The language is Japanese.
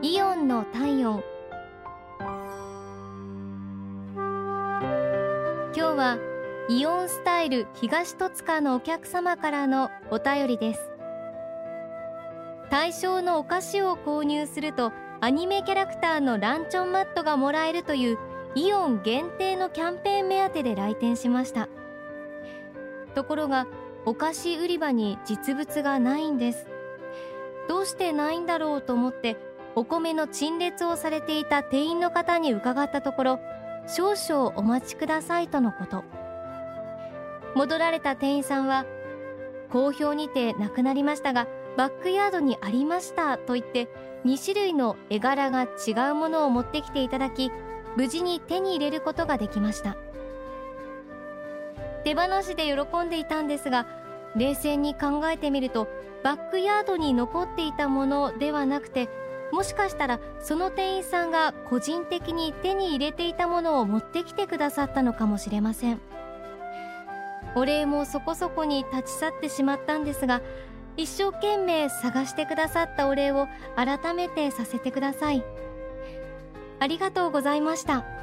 イオンの体温。今日はイオンスタイル東戸塚のお客様からのお便りです。対象のお菓子を購入するとアニメキャラクターのランチョンマットがもらえるというイオン限定のキャンペーン目当てで来店しました。ところがお菓子売り場に実物がないんです。どうしてないんだろうと思ってお米の陳列をされていた店員の方に伺ったところ少々お待ちくださいとのこと。戻られた店員さんは好評にてなくなりましたがバックヤードにありましたと言って2種類の絵柄が違うものを持ってきていただき無事に手に入れることができました。手放しで喜んでいたんですが冷静に考えてみるとバックヤードに残っていたものではなくてもしかしたらその店員さんが個人的に手に入れていたものを持ってきてくださったのかもしれません。お礼もそこそこに立ち去ってしまったんですが一生懸命探してくださったお礼を改めてさせてください。ありがとうございました。